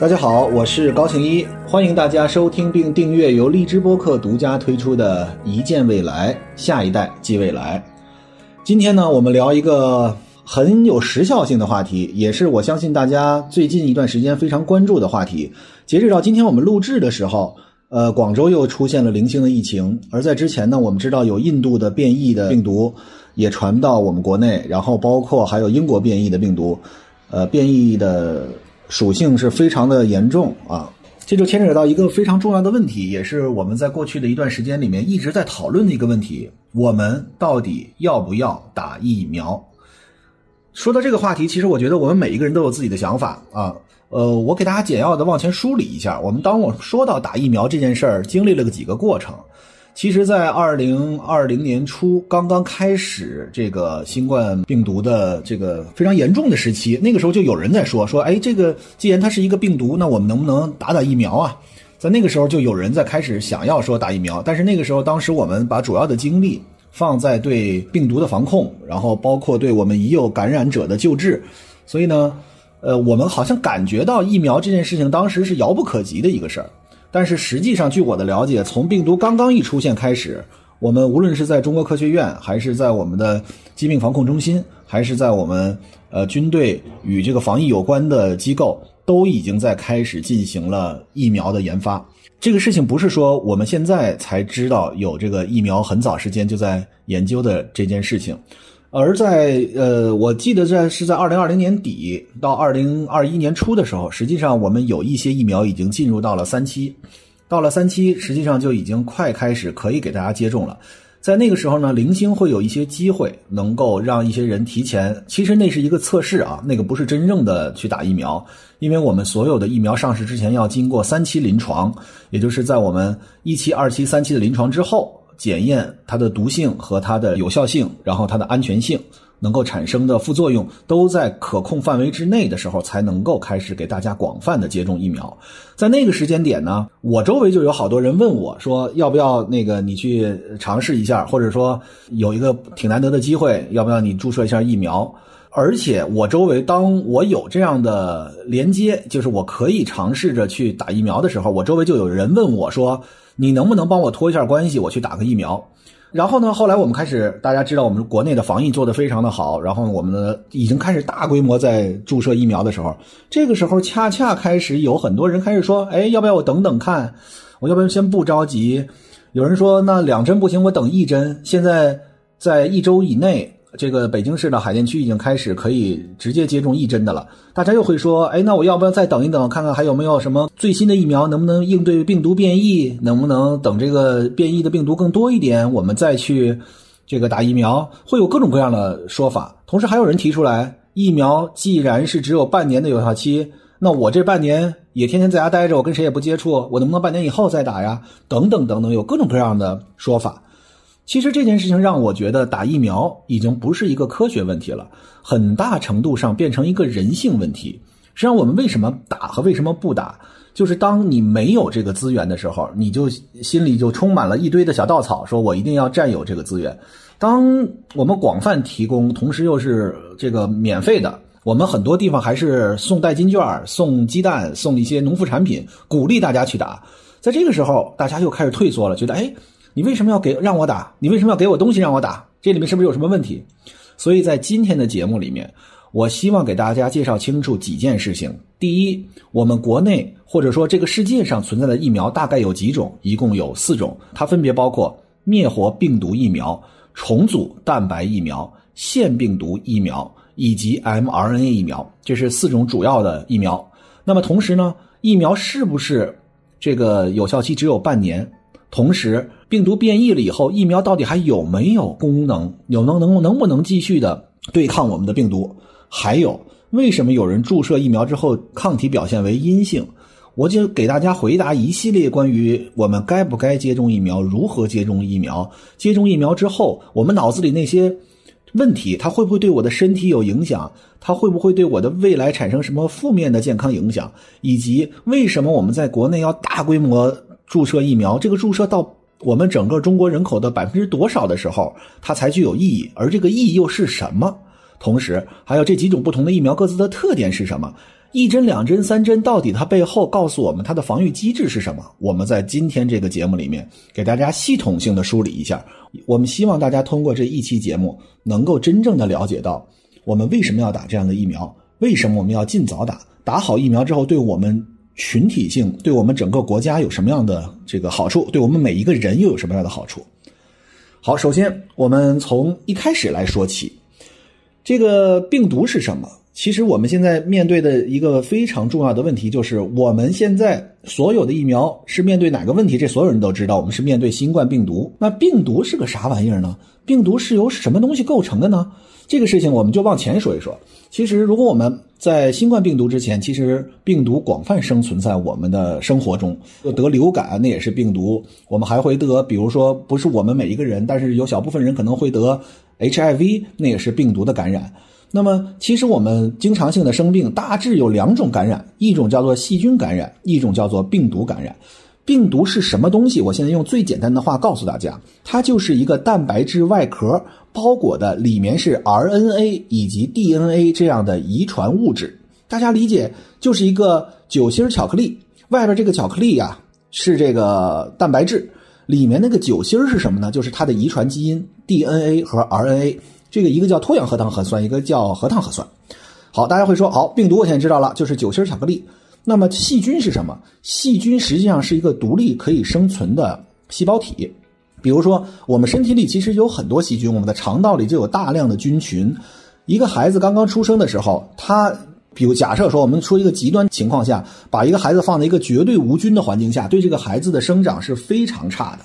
大家好，我是高庆一，欢迎大家收听并订阅由荔枝播客独家推出的《一见未来，下一代即未来》。今天呢，我们聊一个很有时效性的话题，也是我相信大家最近一段时间非常关注的话题。截止到今天我们录制的时候，呃，广州又出现了零星的疫情，而在之前呢，我们知道有印度的变异的病毒也传到我们国内，然后包括还有英国变异的病毒，呃，变异的。属性是非常的严重啊，这就牵扯到一个非常重要的问题，也是我们在过去的一段时间里面一直在讨论的一个问题：我们到底要不要打疫苗？说到这个话题，其实我觉得我们每一个人都有自己的想法啊。呃，我给大家简要的往前梳理一下，我们当我说到打疫苗这件事儿，经历了个几个过程。其实，在二零二零年初刚刚开始这个新冠病毒的这个非常严重的时期，那个时候就有人在说说，哎，这个既然它是一个病毒，那我们能不能打打疫苗啊？在那个时候就有人在开始想要说打疫苗，但是那个时候，当时我们把主要的精力放在对病毒的防控，然后包括对我们已有感染者的救治，所以呢，呃，我们好像感觉到疫苗这件事情当时是遥不可及的一个事儿。但是实际上，据我的了解，从病毒刚刚一出现开始，我们无论是在中国科学院，还是在我们的疾病防控中心，还是在我们呃军队与这个防疫有关的机构，都已经在开始进行了疫苗的研发。这个事情不是说我们现在才知道有这个疫苗，很早时间就在研究的这件事情。而在呃，我记得在是在二零二零年底到二零二一年初的时候，实际上我们有一些疫苗已经进入到了三期，到了三期，实际上就已经快开始可以给大家接种了。在那个时候呢，零星会有一些机会能够让一些人提前，其实那是一个测试啊，那个不是真正的去打疫苗，因为我们所有的疫苗上市之前要经过三期临床，也就是在我们一期、二期、三期的临床之后。检验它的毒性和它的有效性，然后它的安全性能够产生的副作用都在可控范围之内的时候，才能够开始给大家广泛的接种疫苗。在那个时间点呢，我周围就有好多人问我说，要不要那个你去尝试一下，或者说有一个挺难得的机会，要不要你注射一下疫苗？而且我周围当我有这样的连接，就是我可以尝试着去打疫苗的时候，我周围就有人问我说。你能不能帮我托一下关系，我去打个疫苗？然后呢，后来我们开始，大家知道我们国内的防疫做得非常的好，然后我们呢已经开始大规模在注射疫苗的时候，这个时候恰恰开始有很多人开始说，哎，要不要我等等看？我要不要先不着急？有人说，那两针不行，我等一针。现在在一周以内。这个北京市的海淀区已经开始可以直接接种一针的了，大家又会说，哎，那我要不要再等一等，看看还有没有什么最新的疫苗，能不能应对病毒变异？能不能等这个变异的病毒更多一点，我们再去这个打疫苗？会有各种各样的说法。同时还有人提出来，疫苗既然是只有半年的有效期，那我这半年也天天在家待着，我跟谁也不接触，我能不能半年以后再打呀？等等等等，有各种各样的说法。其实这件事情让我觉得打疫苗已经不是一个科学问题了，很大程度上变成一个人性问题。实际上，我们为什么打和为什么不打，就是当你没有这个资源的时候，你就心里就充满了一堆的小稻草，说我一定要占有这个资源。当我们广泛提供，同时又是这个免费的，我们很多地方还是送代金券、送鸡蛋、送一些农副产品，鼓励大家去打。在这个时候，大家又开始退缩了，觉得哎。你为什么要给让我打？你为什么要给我东西让我打？这里面是不是有什么问题？所以在今天的节目里面，我希望给大家介绍清楚几件事情。第一，我们国内或者说这个世界上存在的疫苗大概有几种？一共有四种，它分别包括灭活病毒疫苗、重组蛋白疫苗、腺病毒疫苗以及 mRNA 疫苗，这是四种主要的疫苗。那么同时呢，疫苗是不是这个有效期只有半年？同时，病毒变异了以后，疫苗到底还有没有功能？有能能能不能继续的对抗我们的病毒？还有，为什么有人注射疫苗之后抗体表现为阴性？我就给大家回答一系列关于我们该不该接种疫苗、如何接种疫苗、接种疫苗之后我们脑子里那些问题，它会不会对我的身体有影响？它会不会对我的未来产生什么负面的健康影响？以及为什么我们在国内要大规模？注射疫苗，这个注射到我们整个中国人口的百分之多少的时候，它才具有意义？而这个意义又是什么？同时，还有这几种不同的疫苗各自的特点是什么？一针、两针、三针，到底它背后告诉我们它的防御机制是什么？我们在今天这个节目里面给大家系统性的梳理一下。我们希望大家通过这一期节目，能够真正的了解到我们为什么要打这样的疫苗，为什么我们要尽早打，打好疫苗之后对我们群体性、对我们整个国家有什么样的这个好处，对我们每一个人又有什么样的好处？好，首先我们从一开始来说起，这个病毒是什么？其实我们现在面对的一个非常重要的问题，就是我们现在所有的疫苗是面对哪个问题？这所有人都知道，我们是面对新冠病毒。那病毒是个啥玩意儿呢？病毒是由什么东西构成的呢？这个事情我们就往前说一说。其实，如果我们在新冠病毒之前，其实病毒广泛生存在我们的生活中。得流感那也是病毒，我们还会得，比如说不是我们每一个人，但是有小部分人可能会得 HIV，那也是病毒的感染。那么，其实我们经常性的生病大致有两种感染，一种叫做细菌感染，一种叫做病毒感染。病毒是什么东西？我现在用最简单的话告诉大家，它就是一个蛋白质外壳包裹的，里面是 RNA 以及 DNA 这样的遗传物质。大家理解，就是一个酒心巧克力，外边这个巧克力呀是这个蛋白质，里面那个酒心是什么呢？就是它的遗传基因 DNA 和 RNA。这个一个叫脱氧核糖核酸，一个叫核糖核酸。好，大家会说，好，病毒我现在知道了，就是酒心巧克力。那么细菌是什么？细菌实际上是一个独立可以生存的细胞体。比如说，我们身体里其实有很多细菌，我们的肠道里就有大量的菌群。一个孩子刚刚出生的时候，他，比如假设说，我们说一个极端情况下，把一个孩子放在一个绝对无菌的环境下，对这个孩子的生长是非常差的。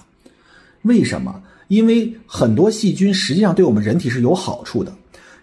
为什么？因为很多细菌实际上对我们人体是有好处的，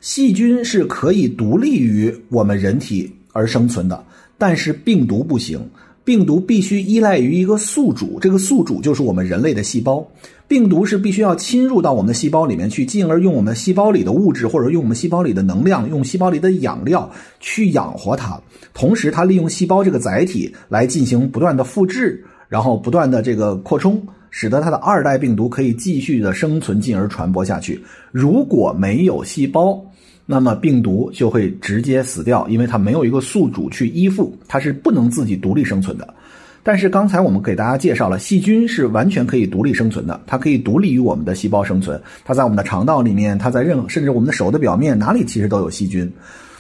细菌是可以独立于我们人体而生存的，但是病毒不行，病毒必须依赖于一个宿主，这个宿主就是我们人类的细胞，病毒是必须要侵入到我们的细胞里面去，进而用我们细胞里的物质或者用我们细胞里的能量，用细胞里的养料去养活它，同时它利用细胞这个载体来进行不断的复制，然后不断的这个扩充。使得它的二代病毒可以继续的生存，进而传播下去。如果没有细胞，那么病毒就会直接死掉，因为它没有一个宿主去依附，它是不能自己独立生存的。但是刚才我们给大家介绍了，细菌是完全可以独立生存的，它可以独立于我们的细胞生存。它在我们的肠道里面，它在任甚至我们的手的表面哪里其实都有细菌。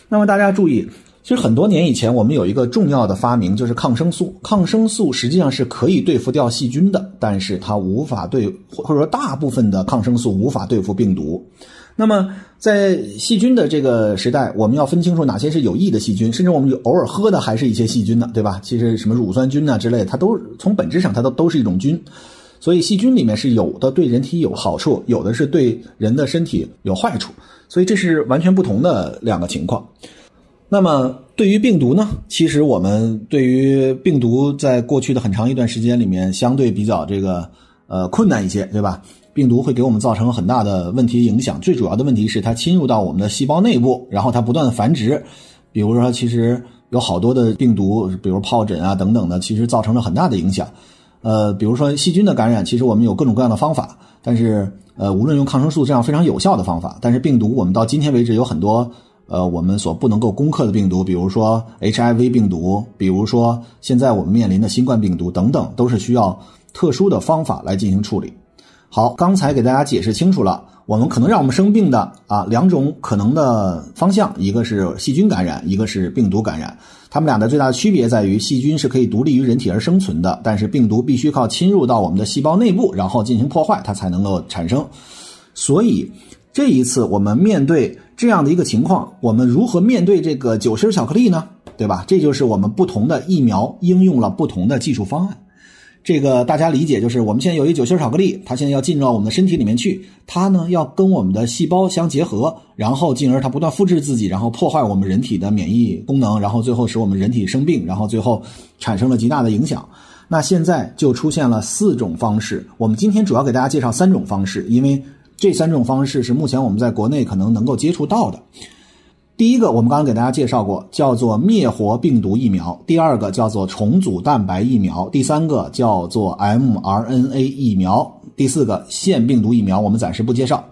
那么大家注意。其实很多年以前，我们有一个重要的发明，就是抗生素。抗生素实际上是可以对付掉细菌的，但是它无法对，或者说大部分的抗生素无法对付病毒。那么在细菌的这个时代，我们要分清楚哪些是有益的细菌，甚至我们偶尔喝的还是一些细菌呢，对吧？其实什么乳酸菌啊之类，它都从本质上它都都是一种菌。所以细菌里面是有的对人体有好处，有的是对人的身体有坏处。所以这是完全不同的两个情况。那么对于病毒呢？其实我们对于病毒在过去的很长一段时间里面，相对比较这个呃困难一些，对吧？病毒会给我们造成很大的问题影响。最主要的问题是它侵入到我们的细胞内部，然后它不断的繁殖。比如说，其实有好多的病毒，比如疱疹啊等等的，其实造成了很大的影响。呃，比如说细菌的感染，其实我们有各种各样的方法，但是呃，无论用抗生素这样非常有效的方法，但是病毒我们到今天为止有很多。呃，我们所不能够攻克的病毒，比如说 HIV 病毒，比如说现在我们面临的新冠病毒等等，都是需要特殊的方法来进行处理。好，刚才给大家解释清楚了，我们可能让我们生病的啊两种可能的方向，一个是细菌感染，一个是病毒感染。它们俩的最大区别在于，细菌是可以独立于人体而生存的，但是病毒必须靠侵入到我们的细胞内部，然后进行破坏，它才能够产生。所以这一次我们面对。这样的一个情况，我们如何面对这个酒心巧克力呢？对吧？这就是我们不同的疫苗应用了不同的技术方案。这个大家理解，就是我们现在有一酒心巧克力，它现在要进入到我们的身体里面去，它呢要跟我们的细胞相结合，然后进而它不断复制自己，然后破坏我们人体的免疫功能，然后最后使我们人体生病，然后最后产生了极大的影响。那现在就出现了四种方式，我们今天主要给大家介绍三种方式，因为。这三种方式是目前我们在国内可能能够接触到的。第一个，我们刚刚给大家介绍过，叫做灭活病毒疫苗；第二个叫做重组蛋白疫苗；第三个叫做 mRNA 疫苗；第四个腺病毒疫苗，我们暂时不介绍。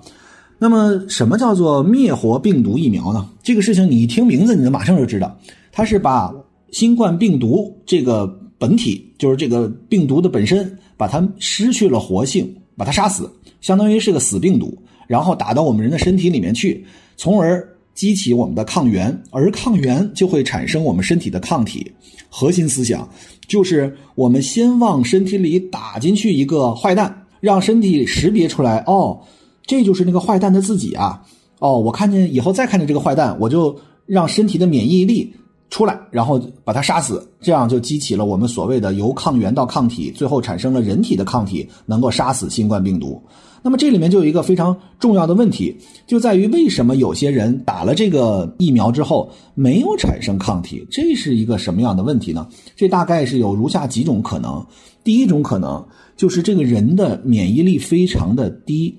那么，什么叫做灭活病毒疫苗呢？这个事情你一听名字，你就马上就知道。它是把新冠病毒这个本体，就是这个病毒的本身，把它失去了活性，把它杀死，相当于是个死病毒，然后打到我们人的身体里面去，从而激起我们的抗原，而抗原就会产生我们身体的抗体。核心思想就是我们先往身体里打进去一个坏蛋，让身体识别出来，哦，这就是那个坏蛋的自己啊。哦，我看见以后再看见这个坏蛋，我就让身体的免疫力出来，然后把它杀死，这样就激起了我们所谓的由抗原到抗体，最后产生了人体的抗体，能够杀死新冠病毒。那么这里面就有一个非常重要的问题，就在于为什么有些人打了这个疫苗之后没有产生抗体？这是一个什么样的问题呢？这大概是有如下几种可能。第一种可能就是这个人的免疫力非常的低。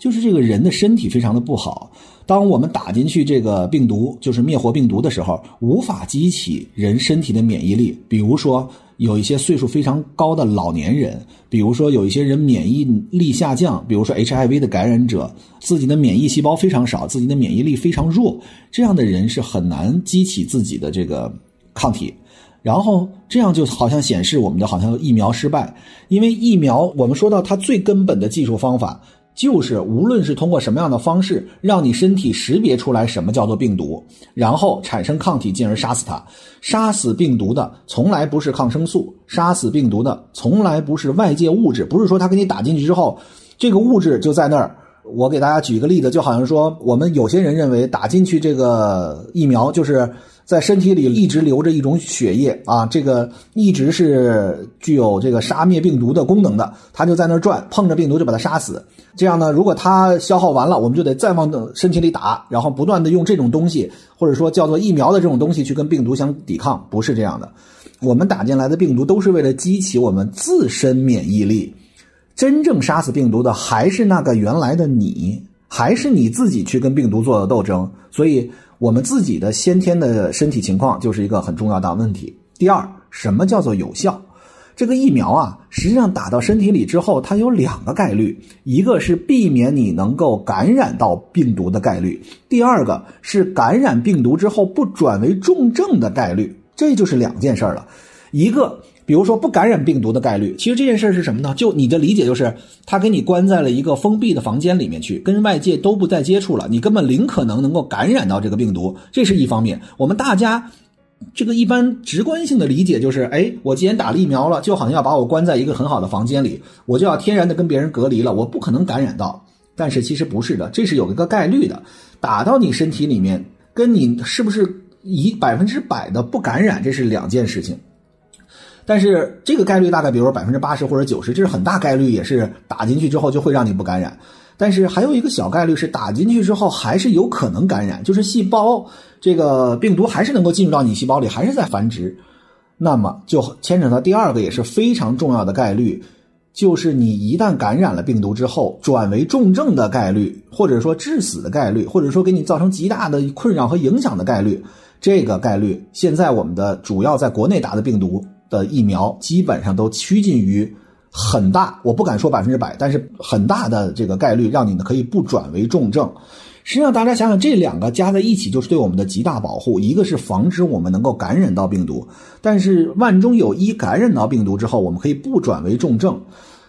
就是这个人的身体非常的不好，当我们打进去这个病毒，就是灭活病毒的时候，无法激起人身体的免疫力。比如说，有一些岁数非常高的老年人，比如说有一些人免疫力下降，比如说 HIV 的感染者，自己的免疫细胞非常少，自己的免疫力非常弱，这样的人是很难激起自己的这个抗体。然后这样就好像显示我们的好像疫苗失败，因为疫苗我们说到它最根本的技术方法。就是无论是通过什么样的方式，让你身体识别出来什么叫做病毒，然后产生抗体，进而杀死它。杀死病毒的从来不是抗生素，杀死病毒的从来不是外界物质，不是说他给你打进去之后，这个物质就在那儿。我给大家举一个例子，就好像说，我们有些人认为打进去这个疫苗就是。在身体里一直流着一种血液啊，这个一直是具有这个杀灭病毒的功能的，它就在那儿转，碰着病毒就把它杀死。这样呢，如果它消耗完了，我们就得再往身体里打，然后不断的用这种东西，或者说叫做疫苗的这种东西去跟病毒相抵抗，不是这样的。我们打进来的病毒都是为了激起我们自身免疫力，真正杀死病毒的还是那个原来的你，还是你自己去跟病毒做的斗争，所以。我们自己的先天的身体情况就是一个很重要的问题。第二，什么叫做有效？这个疫苗啊，实际上打到身体里之后，它有两个概率：一个是避免你能够感染到病毒的概率；第二个是感染病毒之后不转为重症的概率。这就是两件事了。一个。比如说不感染病毒的概率，其实这件事是什么呢？就你的理解就是，他给你关在了一个封闭的房间里面去，跟外界都不再接触了，你根本零可能能够感染到这个病毒，这是一方面。我们大家这个一般直观性的理解就是，哎，我既然打了疫苗了，就好像要把我关在一个很好的房间里，我就要天然的跟别人隔离了，我不可能感染到。但是其实不是的，这是有一个概率的，打到你身体里面，跟你是不是以百分之百的不感染，这是两件事情。但是这个概率大概，比如说百分之八十或者九十，这是很大概率，也是打进去之后就会让你不感染。但是还有一个小概率是打进去之后还是有可能感染，就是细胞这个病毒还是能够进入到你细胞里，还是在繁殖。那么就牵扯到第二个也是非常重要的概率，就是你一旦感染了病毒之后，转为重症的概率，或者说致死的概率，或者说给你造成极大的困扰和影响的概率，这个概率现在我们的主要在国内打的病毒。的疫苗基本上都趋近于很大，我不敢说百分之百，但是很大的这个概率让你呢可以不转为重症。实际上，大家想想，这两个加在一起就是对我们的极大保护。一个是防止我们能够感染到病毒，但是万中有一感染到病毒之后，我们可以不转为重症。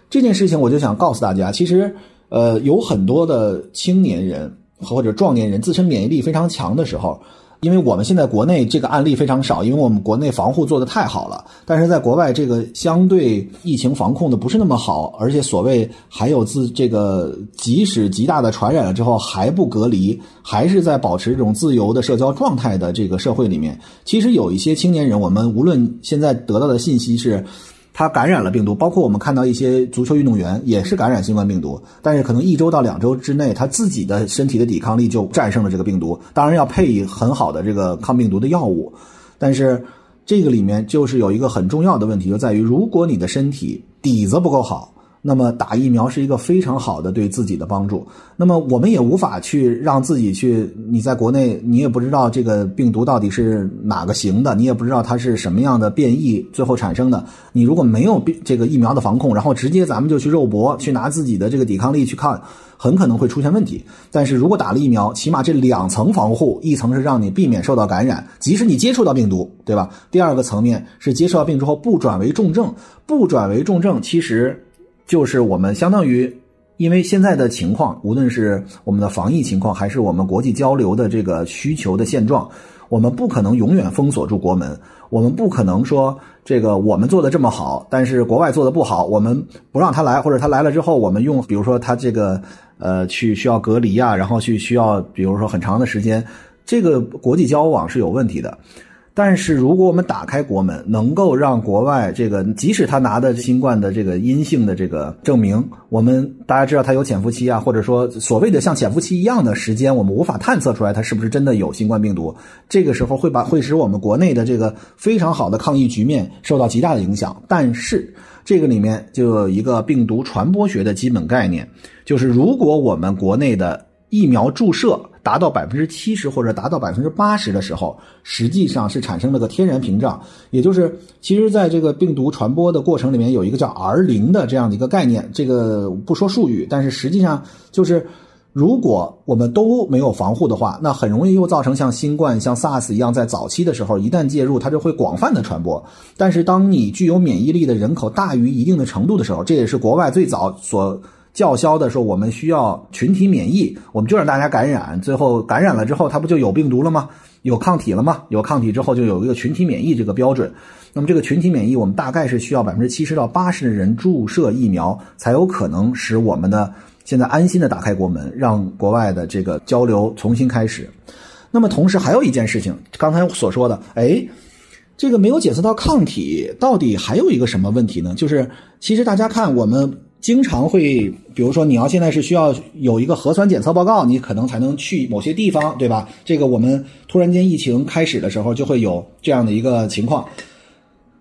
这件事情，我就想告诉大家，其实呃有很多的青年人或者壮年人自身免疫力非常强的时候。因为我们现在国内这个案例非常少，因为我们国内防护做得太好了。但是在国外，这个相对疫情防控的不是那么好，而且所谓还有自这个，即使极大的传染了之后还不隔离，还是在保持这种自由的社交状态的这个社会里面，其实有一些青年人，我们无论现在得到的信息是。他感染了病毒，包括我们看到一些足球运动员也是感染新冠病毒，但是可能一周到两周之内，他自己的身体的抵抗力就战胜了这个病毒。当然要配以很好的这个抗病毒的药物，但是这个里面就是有一个很重要的问题，就在于如果你的身体底子不够好，那么打疫苗是一个非常好的对自己的帮助。那么我们也无法去让自己去，你在国内你也不知道这个病毒到底是哪个型的，你也不知道它是什么样的变异最后产生的。你如果没有病这个疫苗的防控，然后直接咱们就去肉搏，去拿自己的这个抵抗力去看，很可能会出现问题。但是如果打了疫苗，起码这两层防护，一层是让你避免受到感染，即使你接触到病毒，对吧？第二个层面是接触到病之后不转为重症，不转为重症，其实。就是我们相当于，因为现在的情况，无论是我们的防疫情况，还是我们国际交流的这个需求的现状，我们不可能永远封锁住国门，我们不可能说这个我们做的这么好，但是国外做的不好，我们不让他来，或者他来了之后，我们用比如说他这个呃去需要隔离啊，然后去需要比如说很长的时间，这个国际交往是有问题的。但是，如果我们打开国门，能够让国外这个，即使他拿的新冠的这个阴性的这个证明，我们大家知道他有潜伏期啊，或者说所谓的像潜伏期一样的时间，我们无法探测出来他是不是真的有新冠病毒。这个时候会把会使我们国内的这个非常好的抗疫局面受到极大的影响。但是，这个里面就有一个病毒传播学的基本概念，就是如果我们国内的疫苗注射。达到百分之七十或者达到百分之八十的时候，实际上是产生了个天然屏障，也就是其实在这个病毒传播的过程里面有一个叫 R 零的这样的一个概念，这个不说术语，但是实际上就是如果我们都没有防护的话，那很容易又造成像新冠、像 SARS 一样，在早期的时候一旦介入，它就会广泛的传播。但是当你具有免疫力的人口大于一定的程度的时候，这也是国外最早所。叫嚣的说我们需要群体免疫，我们就让大家感染，最后感染了之后，它不就有病毒了吗？有抗体了吗？有抗体之后就有一个群体免疫这个标准。那么这个群体免疫，我们大概是需要百分之七十到八十的人注射疫苗，才有可能使我们的现在安心的打开国门，让国外的这个交流重新开始。那么同时还有一件事情，刚才所说的，哎，这个没有检测到抗体，到底还有一个什么问题呢？就是其实大家看我们。经常会，比如说你要现在是需要有一个核酸检测报告，你可能才能去某些地方，对吧？这个我们突然间疫情开始的时候就会有这样的一个情况。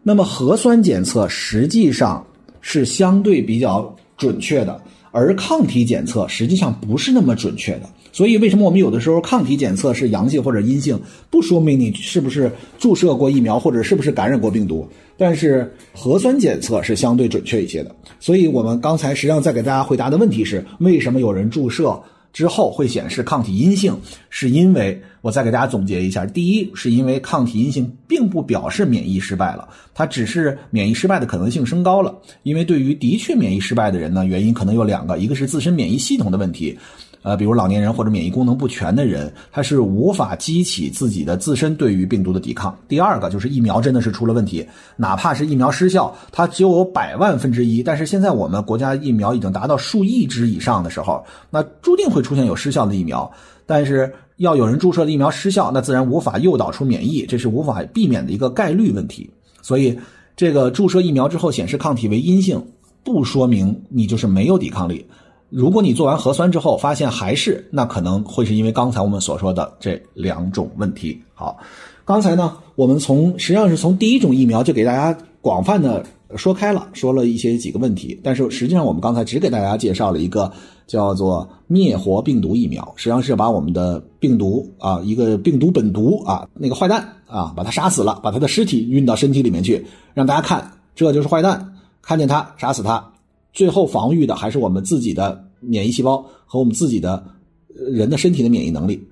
那么核酸检测实际上是相对比较准确的，而抗体检测实际上不是那么准确的。所以，为什么我们有的时候抗体检测是阳性或者阴性，不说明你是不是注射过疫苗或者是不是感染过病毒？但是核酸检测是相对准确一些的。所以我们刚才实际上在给大家回答的问题是：为什么有人注射之后会显示抗体阴性？是因为我再给大家总结一下：第一，是因为抗体阴性并不表示免疫失败了，它只是免疫失败的可能性升高了。因为对于的确免疫失败的人呢，原因可能有两个，一个是自身免疫系统的问题。呃，比如老年人或者免疫功能不全的人，他是无法激起自己的自身对于病毒的抵抗。第二个就是疫苗真的是出了问题，哪怕是疫苗失效，它只有百万分之一，但是现在我们国家疫苗已经达到数亿支以上的时候，那注定会出现有失效的疫苗。但是要有人注射的疫苗失效，那自然无法诱导出免疫，这是无法避免的一个概率问题。所以，这个注射疫苗之后显示抗体为阴性，不说明你就是没有抵抗力。如果你做完核酸之后发现还是，那可能会是因为刚才我们所说的这两种问题。好，刚才呢，我们从实际上是从第一种疫苗就给大家广泛的说开了，说了一些几个问题。但是实际上我们刚才只给大家介绍了一个叫做灭活病毒疫苗，实际上是把我们的病毒啊，一个病毒本毒啊，那个坏蛋啊，把它杀死了，把它的尸体运到身体里面去，让大家看这就是坏蛋，看见他杀死他。最后防御的还是我们自己的免疫细胞和我们自己的人的身体的免疫能力。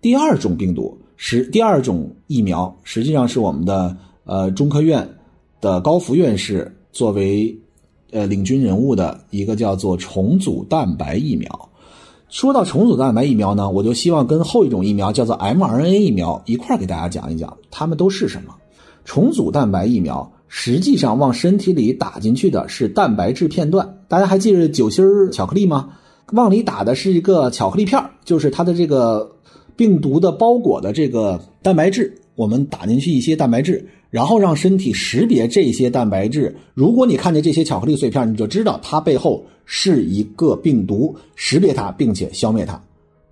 第二种病毒是第二种疫苗，实际上是我们的呃中科院的高福院士作为呃领军人物的一个叫做重组蛋白疫苗。说到重组蛋白疫苗呢，我就希望跟后一种疫苗叫做 mRNA 疫苗一块给大家讲一讲，它们都是什么。重组蛋白疫苗。实际上，往身体里打进去的是蛋白质片段。大家还记得酒心儿巧克力吗？往里打的是一个巧克力片就是它的这个病毒的包裹的这个蛋白质。我们打进去一些蛋白质，然后让身体识别这些蛋白质。如果你看见这些巧克力碎片，你就知道它背后是一个病毒，识别它并且消灭它。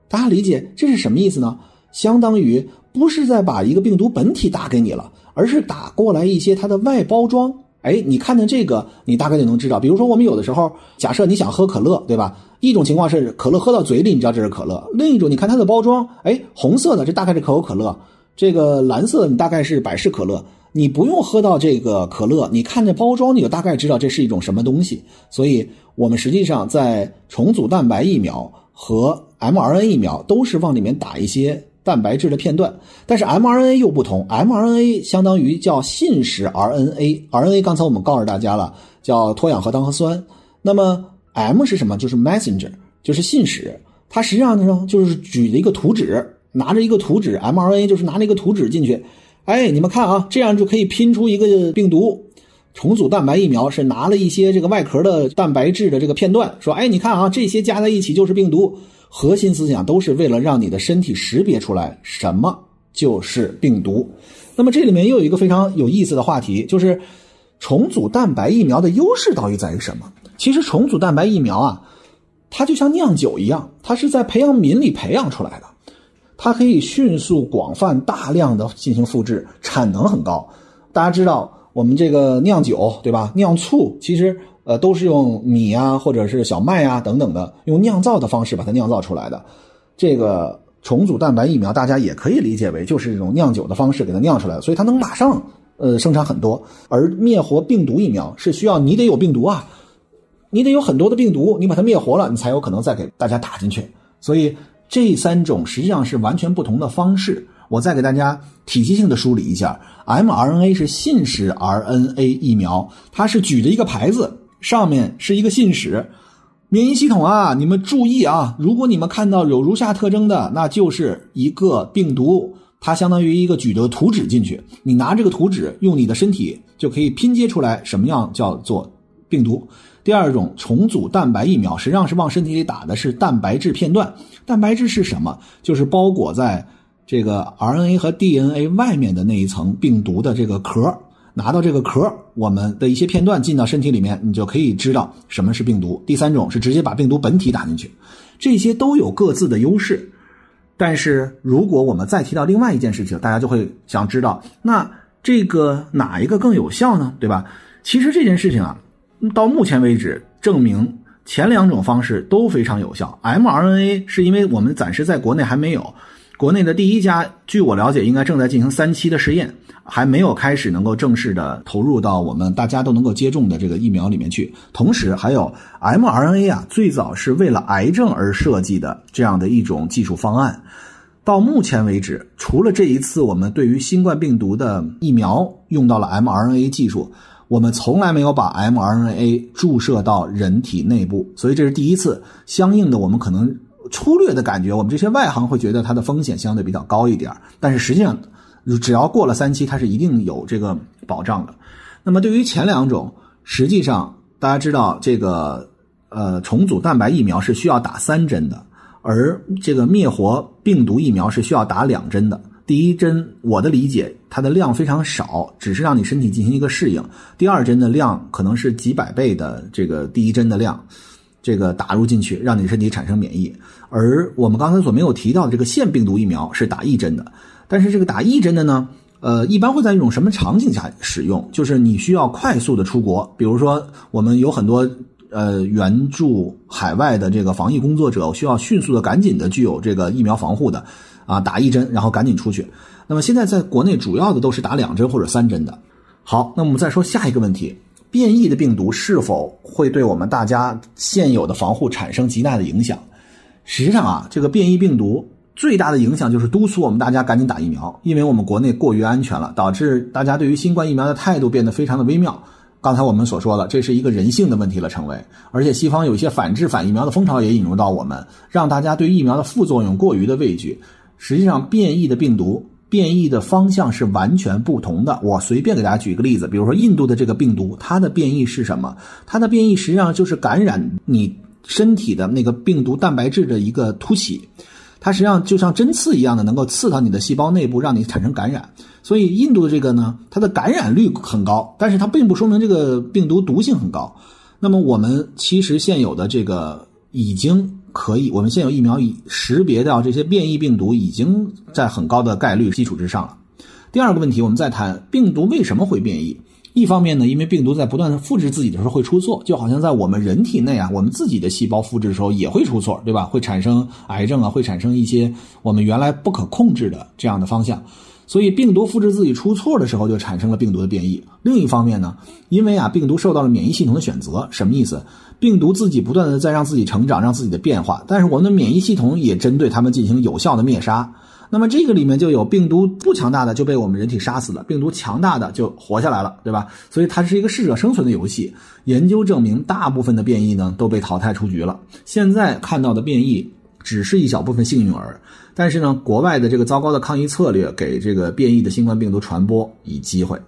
大家理解这是什么意思呢？相当于不是在把一个病毒本体打给你了。而是打过来一些它的外包装，哎，你看见这个，你大概就能知道。比如说，我们有的时候，假设你想喝可乐，对吧？一种情况是可乐喝到嘴里，你知道这是可乐；另一种，你看它的包装，哎，红色的，这大概是可口可乐；这个蓝色，你大概是百事可乐。你不用喝到这个可乐，你看这包装，你就大概知道这是一种什么东西。所以，我们实际上在重组蛋白疫苗和 mRNA 疫苗都是往里面打一些。蛋白质的片段，但是 mRNA 又不同，mRNA 相当于叫信使 RNA，RNA 刚才我们告诉大家了，叫脱氧核糖核酸。那么 M 是什么？就是 messenger，就是信使。它实际上呢，就是举了一个图纸，拿着一个图纸，mRNA 就是拿了一个图纸进去。哎，你们看啊，这样就可以拼出一个病毒。重组蛋白疫苗是拿了一些这个外壳的蛋白质的这个片段，说，哎，你看啊，这些加在一起就是病毒。核心思想都是为了让你的身体识别出来什么就是病毒。那么这里面又有一个非常有意思的话题，就是重组蛋白疫苗的优势到底在于什么？其实重组蛋白疫苗啊，它就像酿酒一样，它是在培养皿里培养出来的，它可以迅速、广泛、大量的进行复制，产能很高。大家知道我们这个酿酒对吧？酿醋其实。呃，都是用米啊，或者是小麦啊等等的，用酿造的方式把它酿造出来的。这个重组蛋白疫苗，大家也可以理解为就是这种酿酒的方式给它酿出来的，所以它能马上呃生产很多。而灭活病毒疫苗是需要你得有病毒啊，你得有很多的病毒，你把它灭活了，你才有可能再给大家打进去。所以这三种实际上是完全不同的方式。我再给大家体系性的梳理一下：mRNA 是信使 RNA 疫苗，它是举着一个牌子。上面是一个信使，免疫系统啊，你们注意啊！如果你们看到有如下特征的，那就是一个病毒，它相当于一个举着图纸进去，你拿这个图纸用你的身体就可以拼接出来什么样叫做病毒。第二种重组蛋白疫苗，实际上是往身体里打的是蛋白质片段。蛋白质是什么？就是包裹在这个 RNA 和 DNA 外面的那一层病毒的这个壳。拿到这个壳，我们的一些片段进到身体里面，你就可以知道什么是病毒。第三种是直接把病毒本体打进去，这些都有各自的优势。但是如果我们再提到另外一件事情，大家就会想知道，那这个哪一个更有效呢？对吧？其实这件事情啊，到目前为止证明前两种方式都非常有效。mRNA 是因为我们暂时在国内还没有。国内的第一家，据我了解，应该正在进行三期的试验，还没有开始能够正式的投入到我们大家都能够接种的这个疫苗里面去。同时，还有 mRNA 啊，最早是为了癌症而设计的这样的一种技术方案。到目前为止，除了这一次我们对于新冠病毒的疫苗用到了 mRNA 技术，我们从来没有把 mRNA 注射到人体内部，所以这是第一次。相应的，我们可能。粗略的感觉，我们这些外行会觉得它的风险相对比较高一点但是实际上，只要过了三期，它是一定有这个保障的。那么对于前两种，实际上大家知道，这个呃重组蛋白疫苗是需要打三针的，而这个灭活病毒疫苗是需要打两针的。第一针，我的理解，它的量非常少，只是让你身体进行一个适应；第二针的量可能是几百倍的这个第一针的量。这个打入进去，让你身体产生免疫。而我们刚才所没有提到的这个腺病毒疫苗是打一针的，但是这个打一针的呢，呃，一般会在一种什么场景下使用？就是你需要快速的出国，比如说我们有很多呃援助海外的这个防疫工作者，需要迅速的、赶紧的具有这个疫苗防护的，啊，打一针然后赶紧出去。那么现在在国内主要的都是打两针或者三针的。好，那我们再说下一个问题。变异的病毒是否会对我们大家现有的防护产生极大的影响？实际上啊，这个变异病毒最大的影响就是督促我们大家赶紧打疫苗，因为我们国内过于安全了，导致大家对于新冠疫苗的态度变得非常的微妙。刚才我们所说的，这是一个人性的问题了，成为而且西方有一些反制反疫苗的风潮也引入到我们，让大家对疫苗的副作用过于的畏惧。实际上，变异的病毒。变异的方向是完全不同的。我随便给大家举一个例子，比如说印度的这个病毒，它的变异是什么？它的变异实际上就是感染你身体的那个病毒蛋白质的一个突起，它实际上就像针刺一样的，能够刺到你的细胞内部，让你产生感染。所以印度的这个呢，它的感染率很高，但是它并不说明这个病毒毒性很高。那么我们其实现有的这个已经。可以，我们现有疫苗已识别到这些变异病毒，已经在很高的概率基础之上了。第二个问题，我们再谈病毒为什么会变异？一方面呢，因为病毒在不断的复制自己的时候会出错，就好像在我们人体内啊，我们自己的细胞复制的时候也会出错，对吧？会产生癌症啊，会产生一些我们原来不可控制的这样的方向。所以病毒复制自己出错的时候，就产生了病毒的变异。另一方面呢，因为啊，病毒受到了免疫系统的选择，什么意思？病毒自己不断的在让自己成长，让自己的变化，但是我们的免疫系统也针对它们进行有效的灭杀。那么这个里面就有病毒不强大的就被我们人体杀死了，病毒强大的就活下来了，对吧？所以它是一个适者生存的游戏。研究证明，大部分的变异呢都被淘汰出局了。现在看到的变异只是一小部分幸运儿，但是呢，国外的这个糟糕的抗疫策略给这个变异的新冠病毒传播以机会。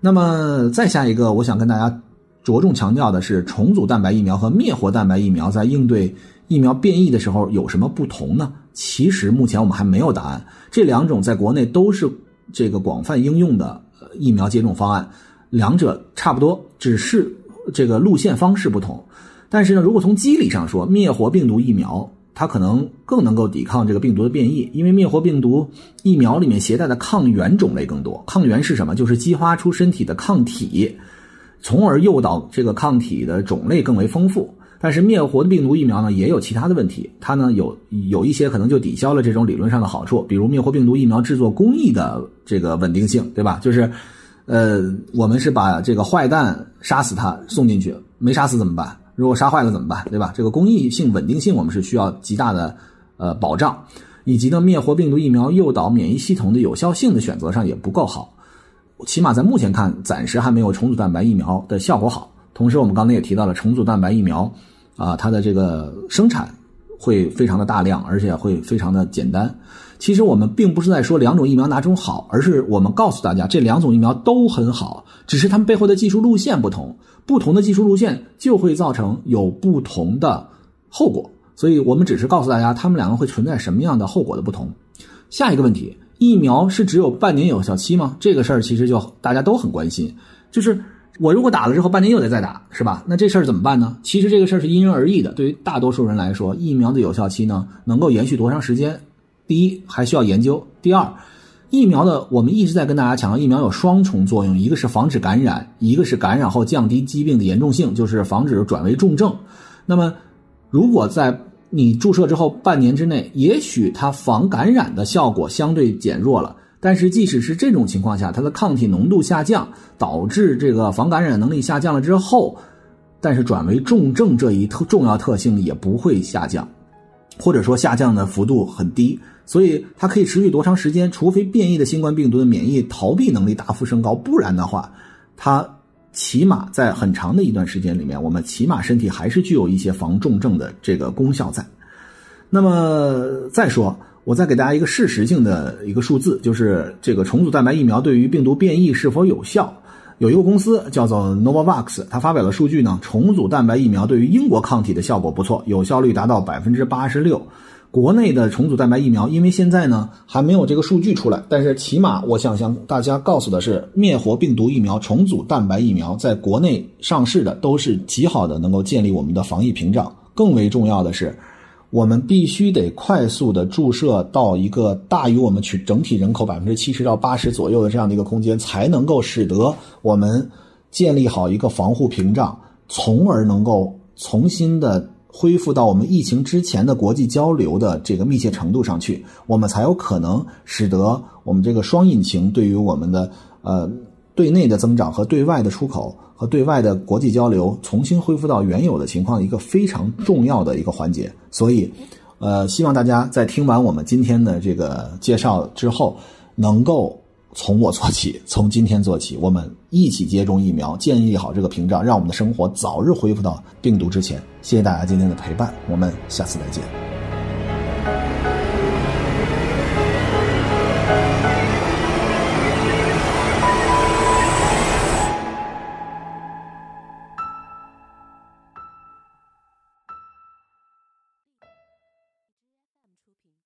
那么再下一个，我想跟大家着重强调的是，重组蛋白疫苗和灭活蛋白疫苗在应对疫苗变异的时候有什么不同呢？其实目前我们还没有答案。这两种在国内都是这个广泛应用的疫苗接种方案，两者差不多，只是这个路线方式不同。但是呢，如果从机理上说，灭活病毒疫苗它可能更能够抵抗这个病毒的变异，因为灭活病毒疫苗里面携带的抗原种类更多。抗原是什么？就是激发出身体的抗体，从而诱导这个抗体的种类更为丰富。但是灭活的病毒疫苗呢，也有其他的问题。它呢有有一些可能就抵消了这种理论上的好处，比如灭活病毒疫苗制作工艺的这个稳定性，对吧？就是，呃，我们是把这个坏蛋杀死它送进去，没杀死怎么办？如果杀坏了怎么办？对吧？这个工艺性稳定性我们是需要极大的呃保障，以及呢灭活病毒疫苗诱导免疫系统的有效性的选择上也不够好，起码在目前看，暂时还没有重组蛋白疫苗的效果好。同时，我们刚才也提到了重组蛋白疫苗。啊，它的这个生产会非常的大量，而且会非常的简单。其实我们并不是在说两种疫苗哪种好，而是我们告诉大家这两种疫苗都很好，只是它们背后的技术路线不同，不同的技术路线就会造成有不同的后果。所以我们只是告诉大家，它们两个会存在什么样的后果的不同。下一个问题，疫苗是只有半年有效期吗？这个事儿其实就大家都很关心，就是。我如果打了之后半年又得再打，是吧？那这事儿怎么办呢？其实这个事儿是因人而异的。对于大多数人来说，疫苗的有效期呢，能够延续多长时间？第一，还需要研究；第二，疫苗的我们一直在跟大家强调，疫苗有双重作用，一个是防止感染，一个是感染后降低疾病的严重性，就是防止转为重症。那么，如果在你注射之后半年之内，也许它防感染的效果相对减弱了。但是，即使是这种情况下，它的抗体浓度下降，导致这个防感染能力下降了之后，但是转为重症这一特重要特性也不会下降，或者说下降的幅度很低。所以它可以持续多长时间？除非变异的新冠病毒的免疫逃避能力大幅升高，不然的话，它起码在很长的一段时间里面，我们起码身体还是具有一些防重症的这个功效在。那么再说。我再给大家一个事实性的一个数字，就是这个重组蛋白疫苗对于病毒变异是否有效？有一个公司叫做 Novavax，它发表的数据呢，重组蛋白疫苗对于英国抗体的效果不错，有效率达到百分之八十六。国内的重组蛋白疫苗，因为现在呢还没有这个数据出来，但是起码我想向大家告诉的是，灭活病毒疫苗、重组蛋白疫苗在国内上市的都是极好的，能够建立我们的防疫屏障。更为重要的是。我们必须得快速的注射到一个大于我们去整体人口百分之七十到八十左右的这样的一个空间，才能够使得我们建立好一个防护屏障，从而能够重新的恢复到我们疫情之前的国际交流的这个密切程度上去，我们才有可能使得我们这个双引擎对于我们的呃对内的增长和对外的出口。和对外的国际交流重新恢复到原有的情况，一个非常重要的一个环节。所以，呃，希望大家在听完我们今天的这个介绍之后，能够从我做起，从今天做起，我们一起接种疫苗，建立好这个屏障，让我们的生活早日恢复到病毒之前。谢谢大家今天的陪伴，我们下次再见。